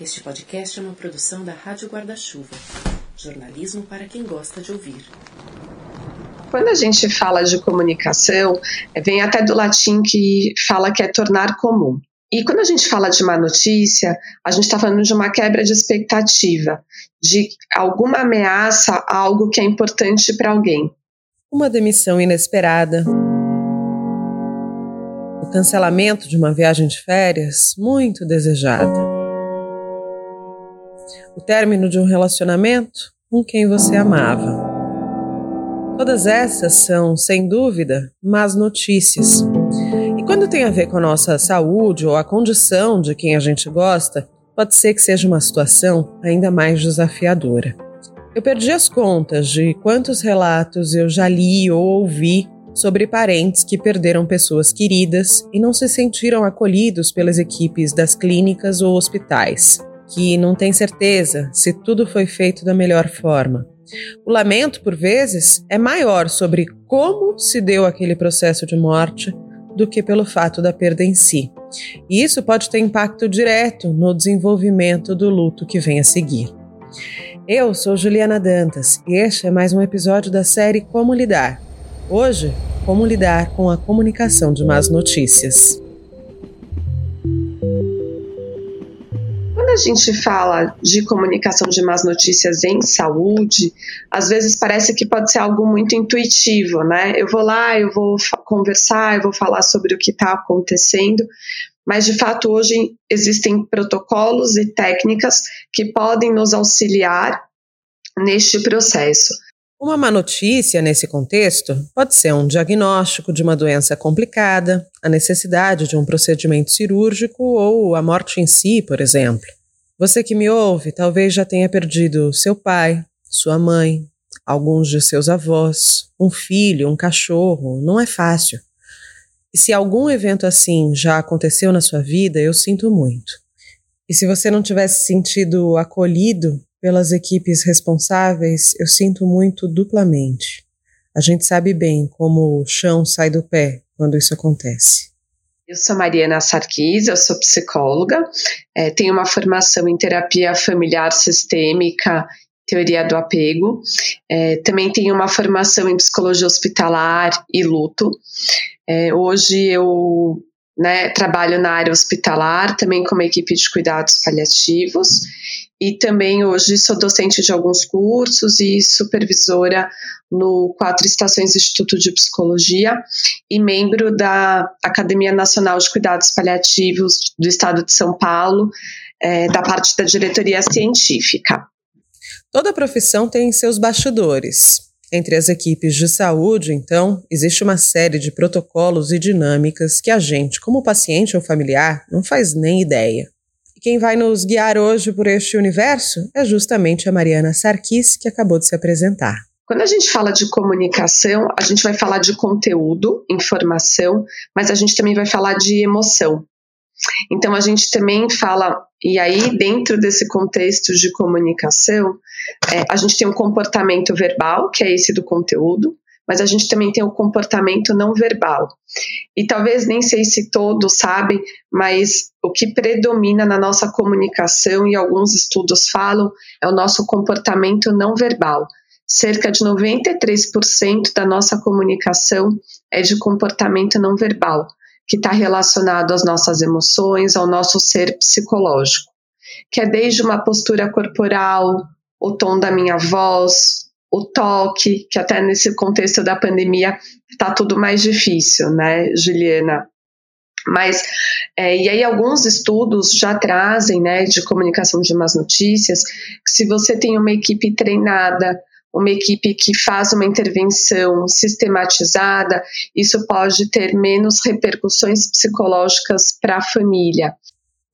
Este podcast é uma produção da Rádio Guarda-Chuva. Jornalismo para quem gosta de ouvir. Quando a gente fala de comunicação, vem até do latim que fala que é tornar comum. E quando a gente fala de má notícia, a gente está falando de uma quebra de expectativa, de alguma ameaça a algo que é importante para alguém. Uma demissão inesperada. O cancelamento de uma viagem de férias muito desejada. O término de um relacionamento com quem você amava. Todas essas são, sem dúvida, más notícias. E quando tem a ver com a nossa saúde ou a condição de quem a gente gosta, pode ser que seja uma situação ainda mais desafiadora. Eu perdi as contas de quantos relatos eu já li ou ouvi sobre parentes que perderam pessoas queridas e não se sentiram acolhidos pelas equipes das clínicas ou hospitais, que não têm certeza se tudo foi feito da melhor forma. O lamento, por vezes, é maior sobre como se deu aquele processo de morte do que pelo fato da perda em si. E isso pode ter impacto direto no desenvolvimento do luto que vem a seguir. Eu sou Juliana Dantas e este é mais um episódio da série Como Lidar. Hoje, como lidar com a comunicação de más notícias. A gente fala de comunicação de más notícias em saúde, às vezes parece que pode ser algo muito intuitivo, né? Eu vou lá, eu vou conversar, eu vou falar sobre o que está acontecendo, mas de fato hoje existem protocolos e técnicas que podem nos auxiliar neste processo. Uma má notícia nesse contexto pode ser um diagnóstico de uma doença complicada, a necessidade de um procedimento cirúrgico ou a morte em si, por exemplo. Você que me ouve talvez já tenha perdido seu pai, sua mãe, alguns de seus avós, um filho, um cachorro. Não é fácil. E se algum evento assim já aconteceu na sua vida, eu sinto muito. E se você não tivesse sentido acolhido pelas equipes responsáveis, eu sinto muito duplamente. A gente sabe bem como o chão sai do pé quando isso acontece. Eu sou Mariana Sarkis, eu sou psicóloga, é, tenho uma formação em terapia familiar sistêmica, teoria do apego, é, também tenho uma formação em psicologia hospitalar e luto. É, hoje eu né, trabalho na área hospitalar, também como equipe de cuidados paliativos, e também hoje sou docente de alguns cursos e supervisora no Quatro Estações Instituto de Psicologia e membro da Academia Nacional de Cuidados Paliativos do Estado de São Paulo, é, da parte da diretoria científica. Toda profissão tem seus bastidores. Entre as equipes de saúde, então, existe uma série de protocolos e dinâmicas que a gente, como paciente ou familiar, não faz nem ideia. Quem vai nos guiar hoje por este universo é justamente a Mariana Sarkis, que acabou de se apresentar. Quando a gente fala de comunicação, a gente vai falar de conteúdo, informação, mas a gente também vai falar de emoção. Então a gente também fala, e aí dentro desse contexto de comunicação, é, a gente tem um comportamento verbal, que é esse do conteúdo, mas a gente também tem o comportamento não verbal. E talvez nem sei se todos sabem, mas o que predomina na nossa comunicação, e alguns estudos falam, é o nosso comportamento não verbal. Cerca de 93% da nossa comunicação é de comportamento não verbal, que está relacionado às nossas emoções, ao nosso ser psicológico, que é desde uma postura corporal, o tom da minha voz, o toque, que até nesse contexto da pandemia está tudo mais difícil, né, Juliana? Mas, é, e aí alguns estudos já trazem, né, de comunicação de más notícias, que se você tem uma equipe treinada, uma equipe que faz uma intervenção sistematizada, isso pode ter menos repercussões psicológicas para a família.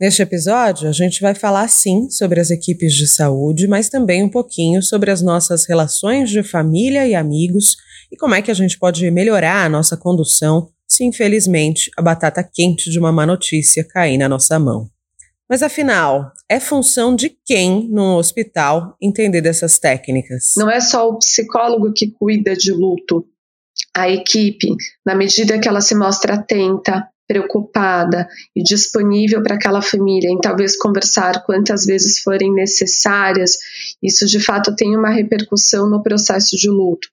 Neste episódio, a gente vai falar sim sobre as equipes de saúde, mas também um pouquinho sobre as nossas relações de família e amigos e como é que a gente pode melhorar a nossa condução se, infelizmente, a batata quente de uma má notícia cair na nossa mão. Mas afinal, é função de quem no hospital entender dessas técnicas? Não é só o psicólogo que cuida de luto. A equipe, na medida que ela se mostra atenta, preocupada e disponível para aquela família, em talvez conversar quantas vezes forem necessárias, isso de fato tem uma repercussão no processo de luto.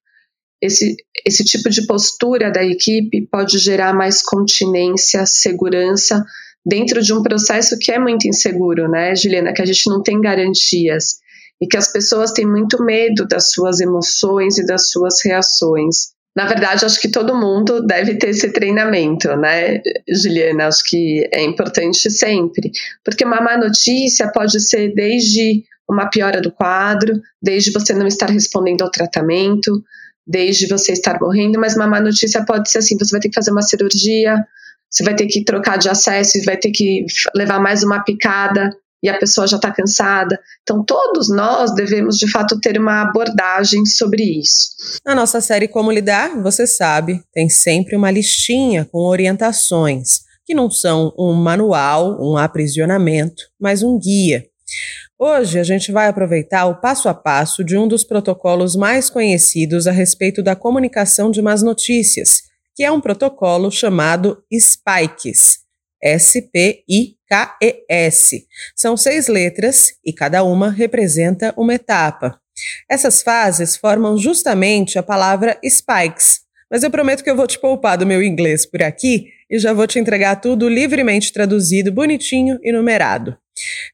Esse, esse tipo de postura da equipe pode gerar mais continência, segurança dentro de um processo que é muito inseguro, né, Juliana? Que a gente não tem garantias e que as pessoas têm muito medo das suas emoções e das suas reações. Na verdade, acho que todo mundo deve ter esse treinamento, né, Juliana? Acho que é importante sempre, porque uma má notícia pode ser desde uma piora do quadro, desde você não estar respondendo ao tratamento, desde você estar morrendo, mas uma má notícia pode ser assim: você vai ter que fazer uma cirurgia, você vai ter que trocar de acesso, vai ter que levar mais uma picada, e a pessoa já está cansada. Então, todos nós devemos, de fato, ter uma abordagem sobre isso. Na nossa série Como Lidar, você sabe, tem sempre uma listinha com orientações, que não são um manual, um aprisionamento, mas um guia. Hoje a gente vai aproveitar o passo a passo de um dos protocolos mais conhecidos a respeito da comunicação de más notícias, que é um protocolo chamado SPIKES. S-P-I-K-E-S. São seis letras e cada uma representa uma etapa. Essas fases formam justamente a palavra spikes, mas eu prometo que eu vou te poupar do meu inglês por aqui e já vou te entregar tudo livremente traduzido, bonitinho e numerado.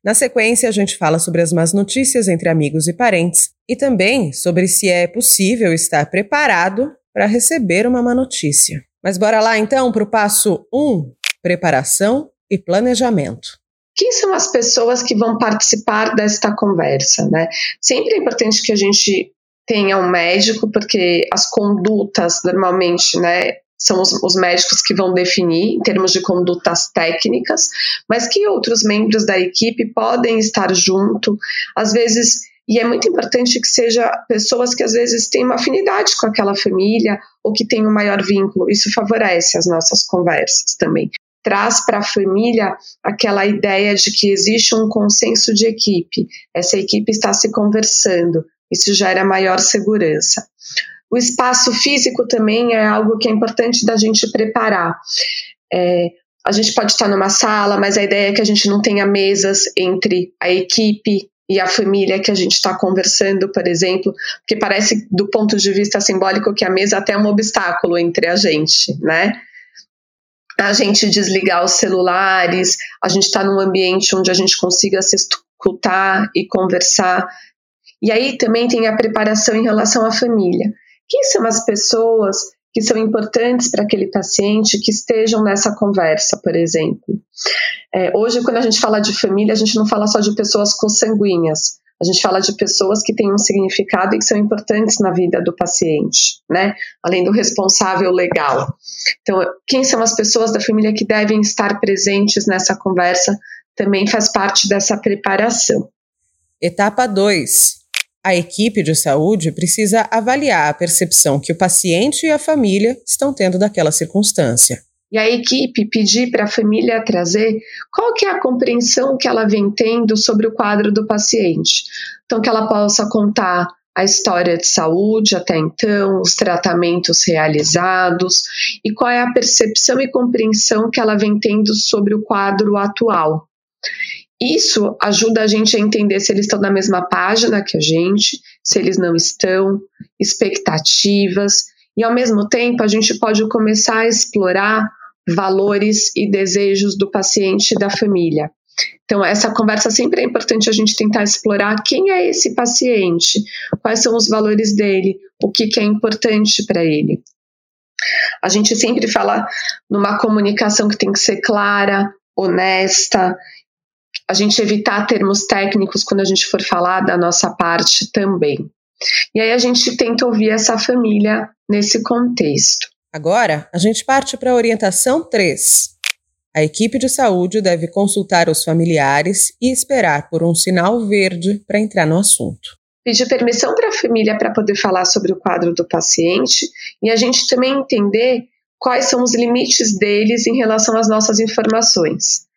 Na sequência, a gente fala sobre as más notícias entre amigos e parentes e também sobre se é possível estar preparado para receber uma má notícia. Mas bora lá então para o passo 1. Um preparação e planejamento. Quem são as pessoas que vão participar desta conversa, né? Sempre é importante que a gente tenha um médico, porque as condutas normalmente, né, são os, os, médicos que vão definir em termos de condutas técnicas, mas que outros membros da equipe podem estar junto, às vezes, e é muito importante que seja pessoas que às vezes têm uma afinidade com aquela família ou que têm um maior vínculo. Isso favorece as nossas conversas também traz para a família aquela ideia de que existe um consenso de equipe, essa equipe está se conversando, isso gera maior segurança. O espaço físico também é algo que é importante da gente preparar. É, a gente pode estar numa sala, mas a ideia é que a gente não tenha mesas entre a equipe e a família que a gente está conversando, por exemplo, porque parece, do ponto de vista simbólico, que a mesa até é um obstáculo entre a gente, né? A gente desligar os celulares, a gente está num ambiente onde a gente consiga se escutar e conversar. E aí também tem a preparação em relação à família. Quem são as pessoas que são importantes para aquele paciente que estejam nessa conversa, por exemplo? É, hoje, quando a gente fala de família, a gente não fala só de pessoas consanguíneas. A gente fala de pessoas que têm um significado e que são importantes na vida do paciente, né? Além do responsável legal. Então, quem são as pessoas da família que devem estar presentes nessa conversa também faz parte dessa preparação. Etapa 2. A equipe de saúde precisa avaliar a percepção que o paciente e a família estão tendo daquela circunstância e a equipe pedir para a família trazer qual que é a compreensão que ela vem tendo sobre o quadro do paciente. Então, que ela possa contar a história de saúde até então, os tratamentos realizados e qual é a percepção e compreensão que ela vem tendo sobre o quadro atual. Isso ajuda a gente a entender se eles estão na mesma página que a gente, se eles não estão, expectativas, e ao mesmo tempo a gente pode começar a explorar valores e desejos do paciente e da família. Então, essa conversa sempre é importante a gente tentar explorar quem é esse paciente, quais são os valores dele, o que, que é importante para ele. A gente sempre fala numa comunicação que tem que ser clara, honesta, a gente evitar termos técnicos quando a gente for falar da nossa parte também. E aí a gente tenta ouvir essa família nesse contexto. Agora, a gente parte para a orientação 3. A equipe de saúde deve consultar os familiares e esperar por um sinal verde para entrar no assunto. Pedir permissão para a família para poder falar sobre o quadro do paciente e a gente também entender quais são os limites deles em relação às nossas informações.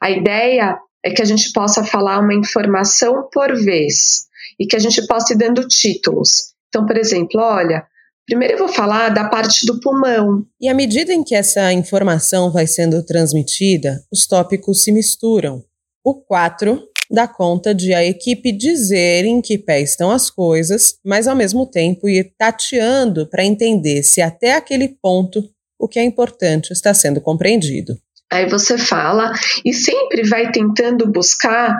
A ideia é que a gente possa falar uma informação por vez e que a gente possa ir dando títulos. Então, por exemplo, olha, Primeiro eu vou falar da parte do pulmão. E à medida em que essa informação vai sendo transmitida, os tópicos se misturam. O 4 dá conta de a equipe dizer em que pé estão as coisas, mas ao mesmo tempo ir tateando para entender se até aquele ponto o que é importante está sendo compreendido. Aí você fala e sempre vai tentando buscar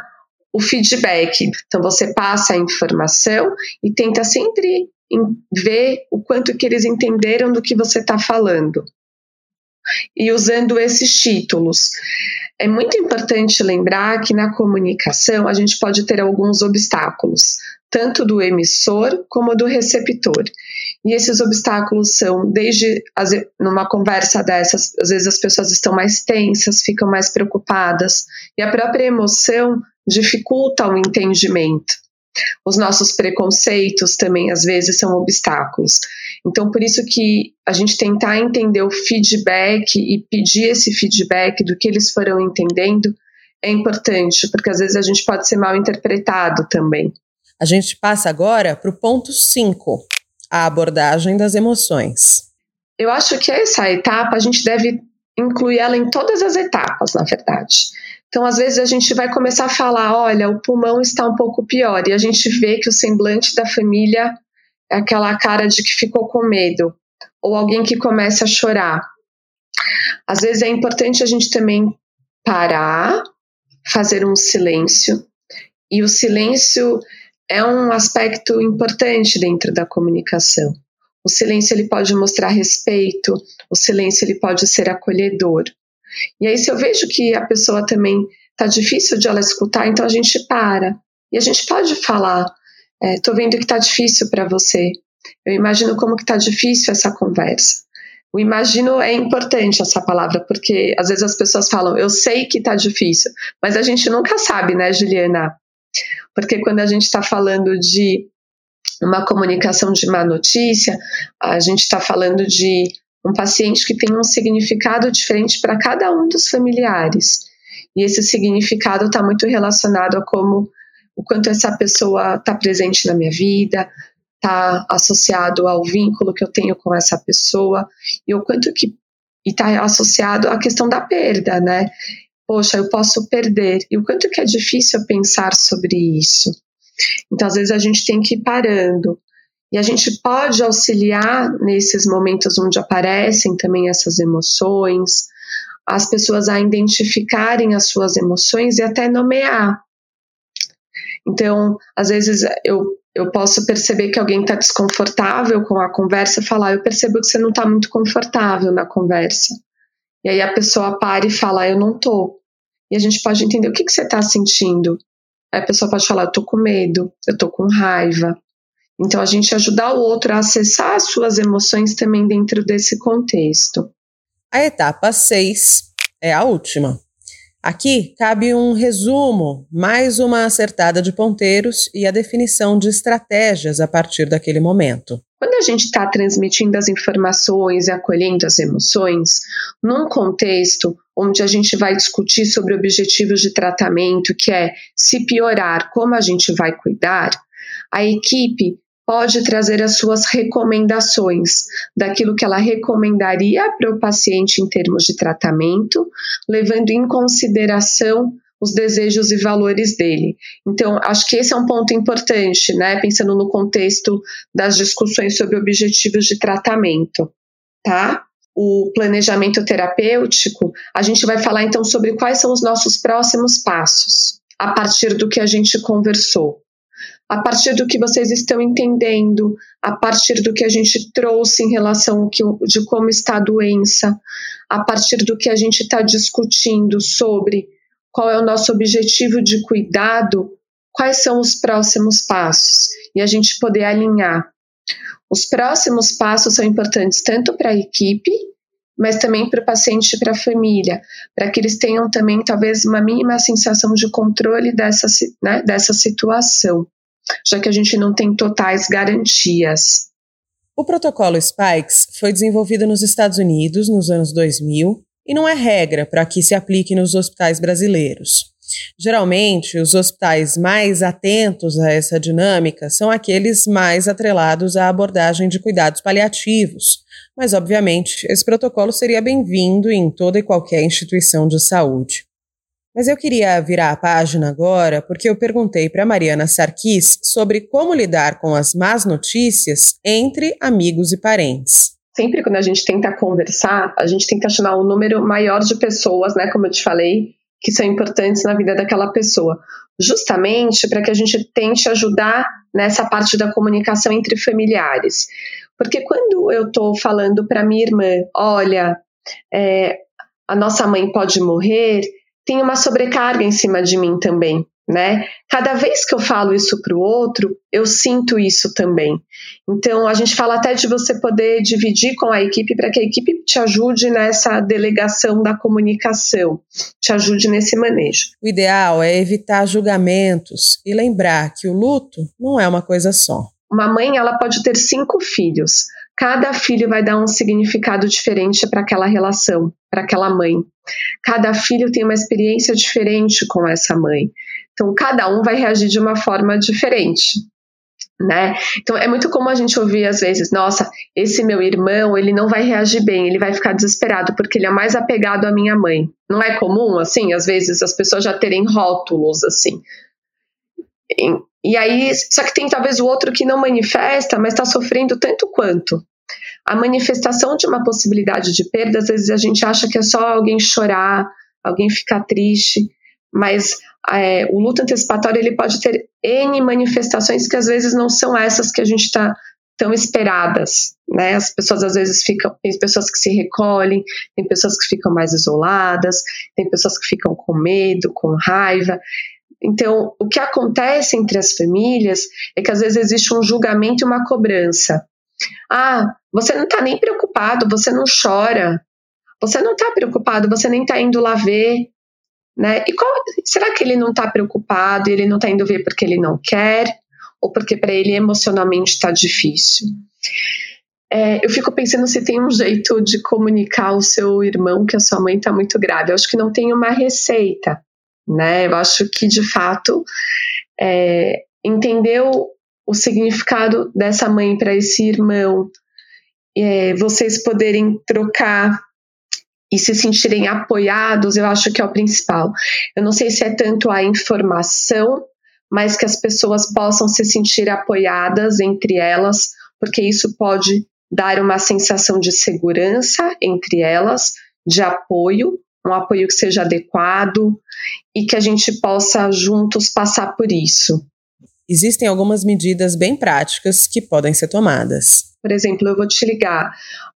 o feedback. Então você passa a informação e tenta sempre ver o quanto que eles entenderam do que você está falando. E usando esses títulos. É muito importante lembrar que na comunicação a gente pode ter alguns obstáculos, tanto do emissor como do receptor. E esses obstáculos são desde numa conversa dessas, às vezes as pessoas estão mais tensas, ficam mais preocupadas, e a própria emoção dificulta o entendimento. Os nossos preconceitos também às vezes são obstáculos. Então, por isso que a gente tentar entender o feedback e pedir esse feedback do que eles foram entendendo é importante, porque às vezes a gente pode ser mal interpretado também. A gente passa agora para o ponto 5, a abordagem das emoções. Eu acho que essa etapa a gente deve incluir ela em todas as etapas, na verdade. Então, às vezes, a gente vai começar a falar: olha, o pulmão está um pouco pior, e a gente vê que o semblante da família é aquela cara de que ficou com medo, ou alguém que começa a chorar. Às vezes, é importante a gente também parar, fazer um silêncio, e o silêncio é um aspecto importante dentro da comunicação. O silêncio ele pode mostrar respeito, o silêncio ele pode ser acolhedor. E aí, se eu vejo que a pessoa também está difícil de ela escutar, então a gente para. E a gente pode falar: estou é, vendo que está difícil para você. Eu imagino como que está difícil essa conversa. O imagino é importante essa palavra, porque às vezes as pessoas falam, eu sei que está difícil, mas a gente nunca sabe, né, Juliana? Porque quando a gente está falando de uma comunicação de má notícia, a gente está falando de um paciente que tem um significado diferente para cada um dos familiares. E esse significado está muito relacionado a como o quanto essa pessoa está presente na minha vida, está associado ao vínculo que eu tenho com essa pessoa e o quanto que está associado à questão da perda, né? Poxa, eu posso perder e o quanto que é difícil pensar sobre isso. Então, às vezes a gente tem que ir parando, e a gente pode auxiliar nesses momentos onde aparecem também essas emoções, as pessoas a identificarem as suas emoções e até nomear. Então, às vezes eu, eu posso perceber que alguém está desconfortável com a conversa e falar: Eu percebo que você não está muito confortável na conversa. E aí a pessoa para e fala: Eu não estou. E a gente pode entender o que, que você está sentindo. Aí a pessoa pode falar: Eu estou com medo, eu estou com raiva, então, a gente ajudar o outro a acessar as suas emoções também dentro desse contexto. A etapa 6 é a última. Aqui cabe um resumo, mais uma acertada de ponteiros e a definição de estratégias a partir daquele momento. Quando a gente está transmitindo as informações e acolhendo as emoções, num contexto onde a gente vai discutir sobre objetivos de tratamento, que é se piorar, como a gente vai cuidar, a equipe pode trazer as suas recomendações daquilo que ela recomendaria para o paciente em termos de tratamento, levando em consideração os desejos e valores dele. Então, acho que esse é um ponto importante, né? Pensando no contexto das discussões sobre objetivos de tratamento, tá? O planejamento terapêutico, a gente vai falar então sobre quais são os nossos próximos passos a partir do que a gente conversou a partir do que vocês estão entendendo, a partir do que a gente trouxe em relação que, de como está a doença, a partir do que a gente está discutindo sobre qual é o nosso objetivo de cuidado, quais são os próximos passos e a gente poder alinhar. Os próximos passos são importantes tanto para a equipe, mas também para o paciente e para a família, para que eles tenham também talvez uma mínima sensação de controle dessa, né, dessa situação já que a gente não tem totais garantias. O protocolo Spikes foi desenvolvido nos Estados Unidos nos anos 2000 e não é regra para que se aplique nos hospitais brasileiros. Geralmente, os hospitais mais atentos a essa dinâmica são aqueles mais atrelados à abordagem de cuidados paliativos, mas, obviamente, esse protocolo seria bem-vindo em toda e qualquer instituição de saúde. Mas eu queria virar a página agora porque eu perguntei para Mariana Sarkis sobre como lidar com as más notícias entre amigos e parentes. Sempre quando a gente tenta conversar, a gente tenta chamar um número maior de pessoas, né, como eu te falei, que são importantes na vida daquela pessoa, justamente para que a gente tente ajudar nessa parte da comunicação entre familiares. Porque quando eu estou falando para minha irmã, olha, é, a nossa mãe pode morrer, tem uma sobrecarga em cima de mim também, né? Cada vez que eu falo isso para o outro, eu sinto isso também. Então, a gente fala até de você poder dividir com a equipe para que a equipe te ajude nessa delegação da comunicação, te ajude nesse manejo. O ideal é evitar julgamentos e lembrar que o luto não é uma coisa só. Uma mãe, ela pode ter cinco filhos. Cada filho vai dar um significado diferente para aquela relação, para aquela mãe. Cada filho tem uma experiência diferente com essa mãe. Então, cada um vai reagir de uma forma diferente. Né? Então é muito comum a gente ouvir às vezes, nossa, esse meu irmão, ele não vai reagir bem, ele vai ficar desesperado porque ele é mais apegado à minha mãe. Não é comum assim, às vezes as pessoas já terem rótulos assim. E, e aí, só que tem talvez o outro que não manifesta, mas está sofrendo tanto quanto. A manifestação de uma possibilidade de perda, às vezes a gente acha que é só alguém chorar, alguém ficar triste, mas é, o luto antecipatório ele pode ter N manifestações que às vezes não são essas que a gente está tão esperadas, né? As pessoas às vezes ficam, tem pessoas que se recolhem, tem pessoas que ficam mais isoladas, tem pessoas que ficam com medo, com raiva. Então, o que acontece entre as famílias é que às vezes existe um julgamento e uma cobrança. Ah, você não está nem preocupado, você não chora, você não está preocupado, você nem está indo lá ver. Né? E qual, será que ele não está preocupado e ele não está indo ver porque ele não quer? Ou porque para ele emocionalmente está difícil? É, eu fico pensando se tem um jeito de comunicar ao seu irmão que a sua mãe está muito grave. Eu acho que não tem uma receita, né? Eu acho que de fato é, o, o significado dessa mãe para esse irmão, é, vocês poderem trocar e se sentirem apoiados, eu acho que é o principal. Eu não sei se é tanto a informação, mas que as pessoas possam se sentir apoiadas entre elas, porque isso pode dar uma sensação de segurança entre elas, de apoio, um apoio que seja adequado e que a gente possa juntos passar por isso. Existem algumas medidas bem práticas que podem ser tomadas. Por exemplo, eu vou te ligar.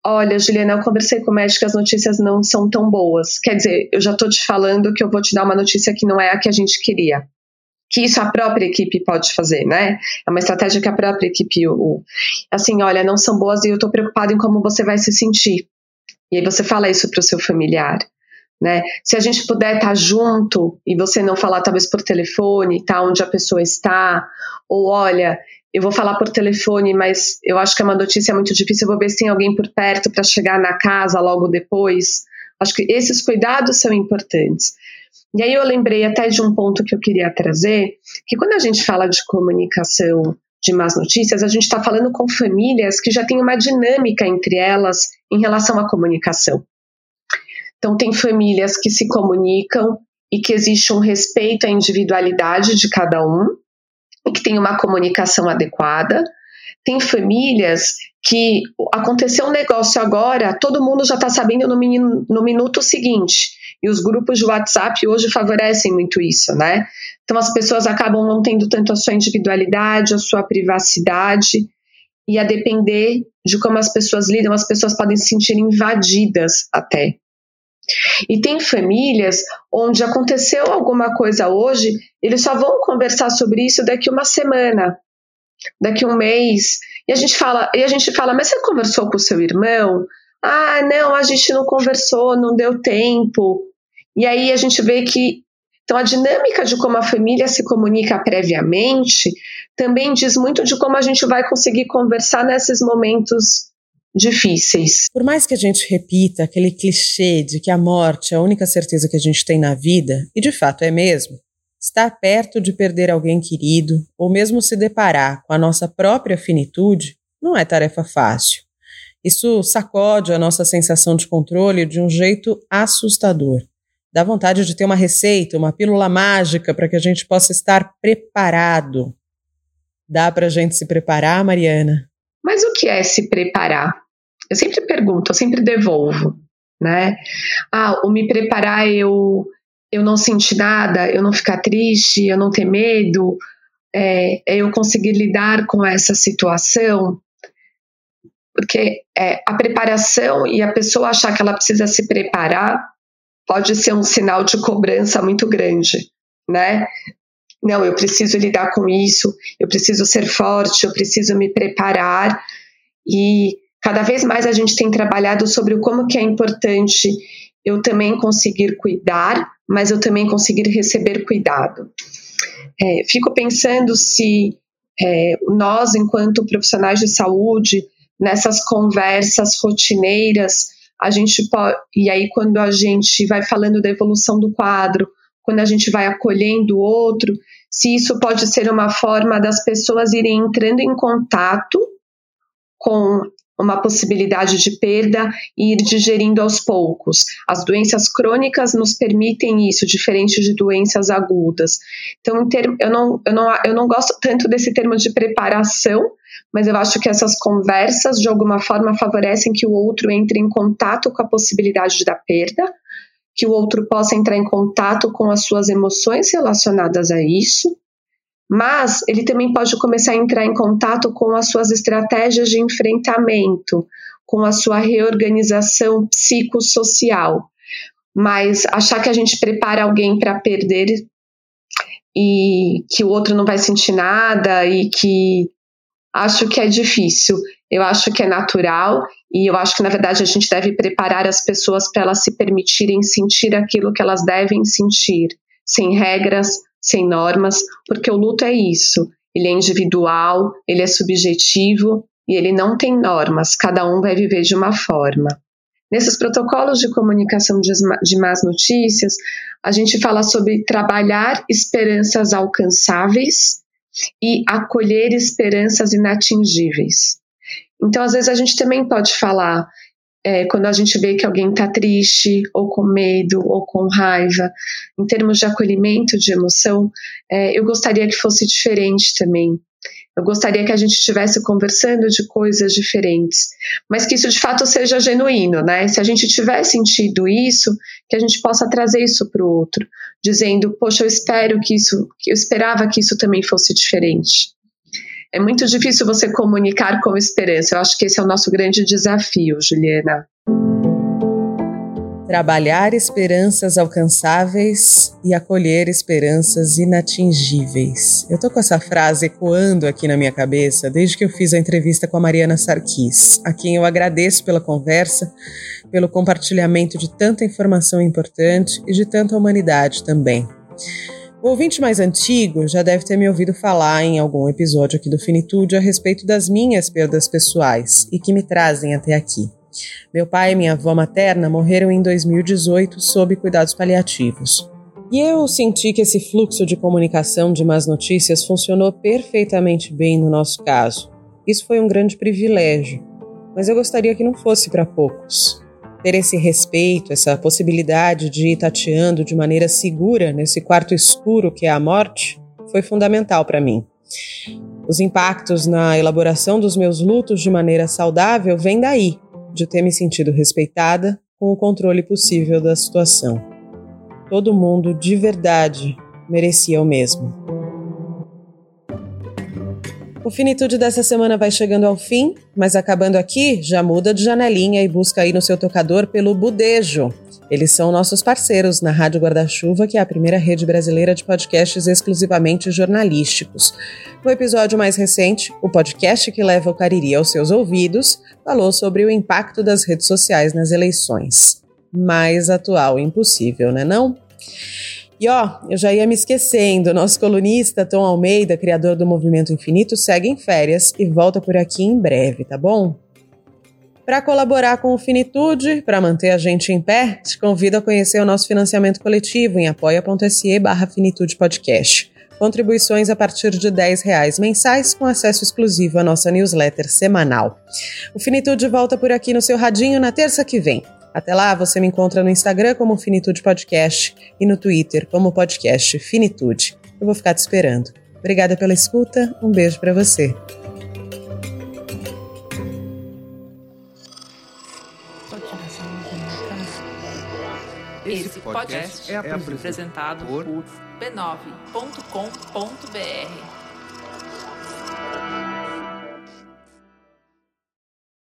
Olha, Juliana, eu conversei com o médico, as notícias não são tão boas. Quer dizer, eu já estou te falando que eu vou te dar uma notícia que não é a que a gente queria. Que isso a própria equipe pode fazer, né? É uma estratégia que a própria equipe. O, assim, olha, não são boas e eu estou preocupado em como você vai se sentir. E aí você fala isso para o seu familiar. Né? Se a gente puder estar junto e você não falar talvez por telefone, tá onde a pessoa está, ou olha, eu vou falar por telefone, mas eu acho que é uma notícia muito difícil. Eu vou ver se tem alguém por perto para chegar na casa logo depois. Acho que esses cuidados são importantes. E aí eu lembrei até de um ponto que eu queria trazer, que quando a gente fala de comunicação de más notícias, a gente está falando com famílias que já têm uma dinâmica entre elas em relação à comunicação. Então, tem famílias que se comunicam e que existe um respeito à individualidade de cada um, e que tem uma comunicação adequada. Tem famílias que aconteceu um negócio agora, todo mundo já está sabendo no, no minuto seguinte. E os grupos de WhatsApp hoje favorecem muito isso, né? Então as pessoas acabam não tendo tanto a sua individualidade, a sua privacidade, e a depender de como as pessoas lidam, as pessoas podem se sentir invadidas até. E tem famílias onde aconteceu alguma coisa hoje, eles só vão conversar sobre isso daqui uma semana, daqui um mês. E a gente fala, e a gente fala, mas você conversou com o seu irmão? Ah, não, a gente não conversou, não deu tempo. E aí a gente vê que então a dinâmica de como a família se comunica previamente também diz muito de como a gente vai conseguir conversar nesses momentos difíceis. Por mais que a gente repita aquele clichê de que a morte é a única certeza que a gente tem na vida, e de fato é mesmo, estar perto de perder alguém querido, ou mesmo se deparar com a nossa própria finitude, não é tarefa fácil. Isso sacode a nossa sensação de controle de um jeito assustador. Dá vontade de ter uma receita, uma pílula mágica para que a gente possa estar preparado. Dá para a gente se preparar, Mariana? Mas o que é se preparar? Eu sempre pergunto, eu sempre devolvo, né? Ah, o me preparar eu eu não sentir nada, eu não ficar triste, eu não ter medo, é, é eu conseguir lidar com essa situação, porque é, a preparação e a pessoa achar que ela precisa se preparar pode ser um sinal de cobrança muito grande, né? Não, eu preciso lidar com isso, eu preciso ser forte, eu preciso me preparar e cada vez mais a gente tem trabalhado sobre como que é importante eu também conseguir cuidar, mas eu também conseguir receber cuidado. É, fico pensando se é, nós, enquanto profissionais de saúde, nessas conversas rotineiras, a gente pode. E aí, quando a gente vai falando da evolução do quadro, quando a gente vai acolhendo o outro, se isso pode ser uma forma das pessoas irem entrando em contato com uma possibilidade de perda e ir digerindo aos poucos. As doenças crônicas nos permitem isso, diferente de doenças agudas. Então, eu não, eu, não, eu não gosto tanto desse termo de preparação, mas eu acho que essas conversas, de alguma forma, favorecem que o outro entre em contato com a possibilidade da perda, que o outro possa entrar em contato com as suas emoções relacionadas a isso, mas ele também pode começar a entrar em contato com as suas estratégias de enfrentamento, com a sua reorganização psicossocial. Mas achar que a gente prepara alguém para perder e que o outro não vai sentir nada e que acho que é difícil. Eu acho que é natural e eu acho que na verdade a gente deve preparar as pessoas para elas se permitirem sentir aquilo que elas devem sentir, sem regras, sem normas, porque o luto é isso. Ele é individual, ele é subjetivo e ele não tem normas, cada um vai viver de uma forma. Nesses protocolos de comunicação de más notícias, a gente fala sobre trabalhar esperanças alcançáveis e acolher esperanças inatingíveis. Então, às vezes, a gente também pode falar é, quando a gente vê que alguém está triste, ou com medo, ou com raiva, em termos de acolhimento de emoção, é, eu gostaria que fosse diferente também. Eu gostaria que a gente estivesse conversando de coisas diferentes, mas que isso de fato seja genuíno, né? Se a gente tiver sentido isso, que a gente possa trazer isso para o outro, dizendo, poxa, eu espero que isso, eu esperava que isso também fosse diferente. É muito difícil você comunicar com esperança. Eu acho que esse é o nosso grande desafio, Juliana. Trabalhar esperanças alcançáveis e acolher esperanças inatingíveis. Eu tô com essa frase ecoando aqui na minha cabeça desde que eu fiz a entrevista com a Mariana Sarkis, a quem eu agradeço pela conversa, pelo compartilhamento de tanta informação importante e de tanta humanidade também. O ouvinte mais antigo já deve ter me ouvido falar em algum episódio aqui do Finitude a respeito das minhas perdas pessoais e que me trazem até aqui. Meu pai e minha avó materna morreram em 2018 sob cuidados paliativos. E eu senti que esse fluxo de comunicação de más notícias funcionou perfeitamente bem no nosso caso. Isso foi um grande privilégio, mas eu gostaria que não fosse para poucos ter esse respeito, essa possibilidade de ir tateando de maneira segura nesse quarto escuro que é a morte, foi fundamental para mim. Os impactos na elaboração dos meus lutos de maneira saudável vêm daí, de ter me sentido respeitada com o controle possível da situação. Todo mundo de verdade merecia o mesmo. O Finitude dessa semana vai chegando ao fim, mas acabando aqui, já muda de janelinha e busca aí no seu tocador pelo Budejo. Eles são nossos parceiros na Rádio Guarda-Chuva, que é a primeira rede brasileira de podcasts exclusivamente jornalísticos. No episódio mais recente, o podcast que leva o Cariri aos seus ouvidos falou sobre o impacto das redes sociais nas eleições. Mais atual impossível, né não? E ó, eu já ia me esquecendo, nosso colunista Tom Almeida, criador do Movimento Infinito, segue em férias e volta por aqui em breve, tá bom? Para colaborar com o Finitude, para manter a gente em pé, te convido a conhecer o nosso financiamento coletivo em apoia.se barra Finitude Podcast. Contribuições a partir de R$ reais mensais com acesso exclusivo à nossa newsletter semanal. O Finitude volta por aqui no seu radinho na terça que vem. Até lá, você me encontra no Instagram como Finitude Podcast e no Twitter como podcast Finitude. Eu vou ficar te esperando. Obrigada pela escuta, um beijo para você. Esse podcast é apresentado por b9.com.br.